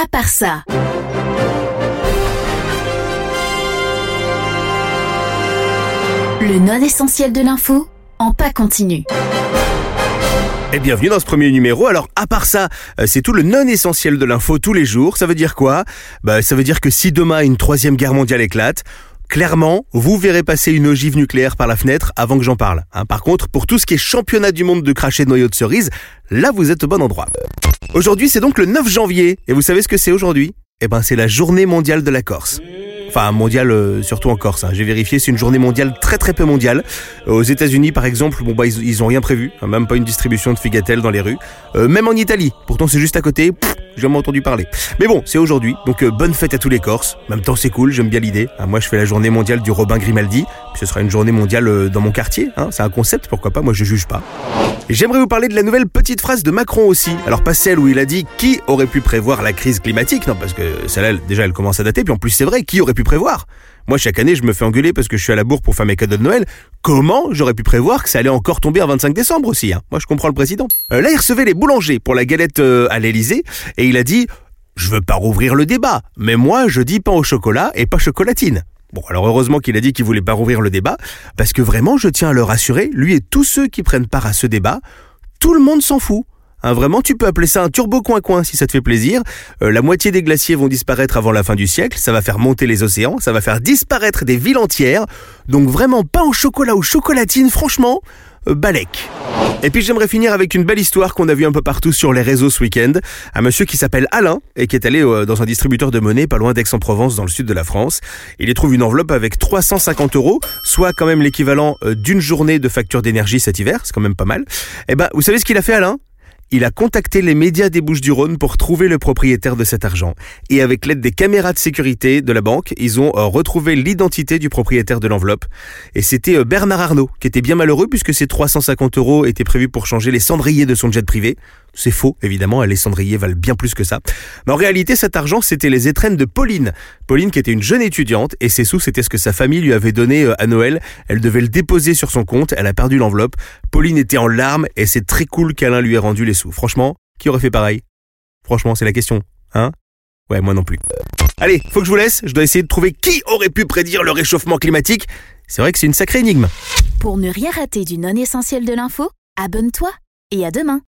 à part ça. Le non essentiel de l'info en pas continu. Et bienvenue dans ce premier numéro. Alors, à part ça, euh, c'est tout le non essentiel de l'info tous les jours. Ça veut dire quoi? Bah, ça veut dire que si demain une troisième guerre mondiale éclate, clairement, vous verrez passer une ogive nucléaire par la fenêtre avant que j'en parle. hein. par contre, pour tout ce qui est championnat du monde de cracher de noyaux de cerise, là vous êtes au bon endroit. Aujourd'hui, c'est donc le 9 janvier. Et vous savez ce que c'est aujourd'hui? Eh ben, c'est la journée mondiale de la Corse. Enfin, mondiale, euh, surtout en Corse. hein. J'ai vérifié, c'est une journée mondiale très très peu mondiale. Euh, aux États-Unis, par exemple, bon bah ils, ils ont rien prévu, hein, même pas une distribution de figatelles dans les rues. Euh, même en Italie, pourtant c'est juste à côté. J'ai jamais entendu parler. Mais bon, c'est aujourd'hui, donc euh, bonne fête à tous les Corses. En même temps, c'est cool, j'aime bien l'idée. Hein, moi, je fais la journée mondiale du Robin Grimaldi. Ce sera une journée mondiale euh, dans mon quartier. Hein, c'est un concept, pourquoi pas Moi, je juge pas. J'aimerais vous parler de la nouvelle petite phrase de Macron aussi. Alors pas celle où il a dit qui aurait pu prévoir la crise climatique, non parce que celle-là elle- déjà elle commence à dater, puis en plus c'est vrai, qui aurait pu prévoir? Moi chaque année je me fais engueuler parce que je suis à la bourre pour faire mes cadeaux de Noël. Comment j'aurais pu prévoir que ça allait encore tomber un 25 décembre aussi hein? Moi je comprends le président. Euh, là il recevait les boulangers pour la galette euh, à l'Elysée et il a dit je veux pas rouvrir le débat, mais moi je dis pain au chocolat et pas chocolatine. Bon, alors heureusement qu'il a dit qu'il voulait pas rouvrir le débat, parce que vraiment, je tiens à le rassurer, lui et tous ceux qui prennent part à ce débat, tout le monde s'en fout. Hein, vraiment, tu peux appeler ça un turbo coin-coin si ça te fait plaisir. Euh, la moitié des glaciers vont disparaître avant la fin du siècle, ça va faire monter les océans, ça va faire disparaître des villes entières. Donc vraiment, pain au chocolat ou chocolatine, franchement, balèque. Et puis j'aimerais finir avec une belle histoire qu'on a vue un peu partout sur les réseaux ce week-end. Un monsieur qui s'appelle Alain et qui est allé euh, dans un distributeur de monnaie pas loin d'Aix-en-Provence dans le sud de la France. Il y trouve une enveloppe avec 350 euros, soit quand même l'équivalent euh, d'une journée de facture d'énergie cet hiver, c'est quand même pas mal. Et ben, vous savez ce qu'il a fait Alain? Il a contacté les médias des Bouches-du-Rhône pour trouver le propriétaire de cet argent. Et avec l'aide des caméras de sécurité de la banque, ils ont euh, retrouvé l'identité du propriétaire de l'enveloppe. Et c'était euh, Bernard Arnault, qui était bien malheureux puisque ces 350 euros étaient prévus pour changer les cendriers de son jet privé. C'est faux, évidemment, les cendriers valent bien plus que ça. Mais en réalité, cet argent, c'était les étrennes de Pauline. Pauline qui était une jeune étudiante, et ses sous, c'était ce que sa famille lui avait donné euh, à Noël. Elle devait le déposer sur son compte, elle a perdu l'enveloppe. Pauline était en larmes, et c'est très cool qu'Alain lui ait rendu les sous. Franchement, qui aurait fait pareil? Franchement, c'est la question. Hein? Ouais, moi non plus. Allez, faut que je vous laisse, je dois essayer de trouver qui aurait pu prédire le réchauffement climatique. C'est vrai que c'est une sacrée énigme. Pour ne rien rater du non essentiel de l'info, abonne-toi et à demain.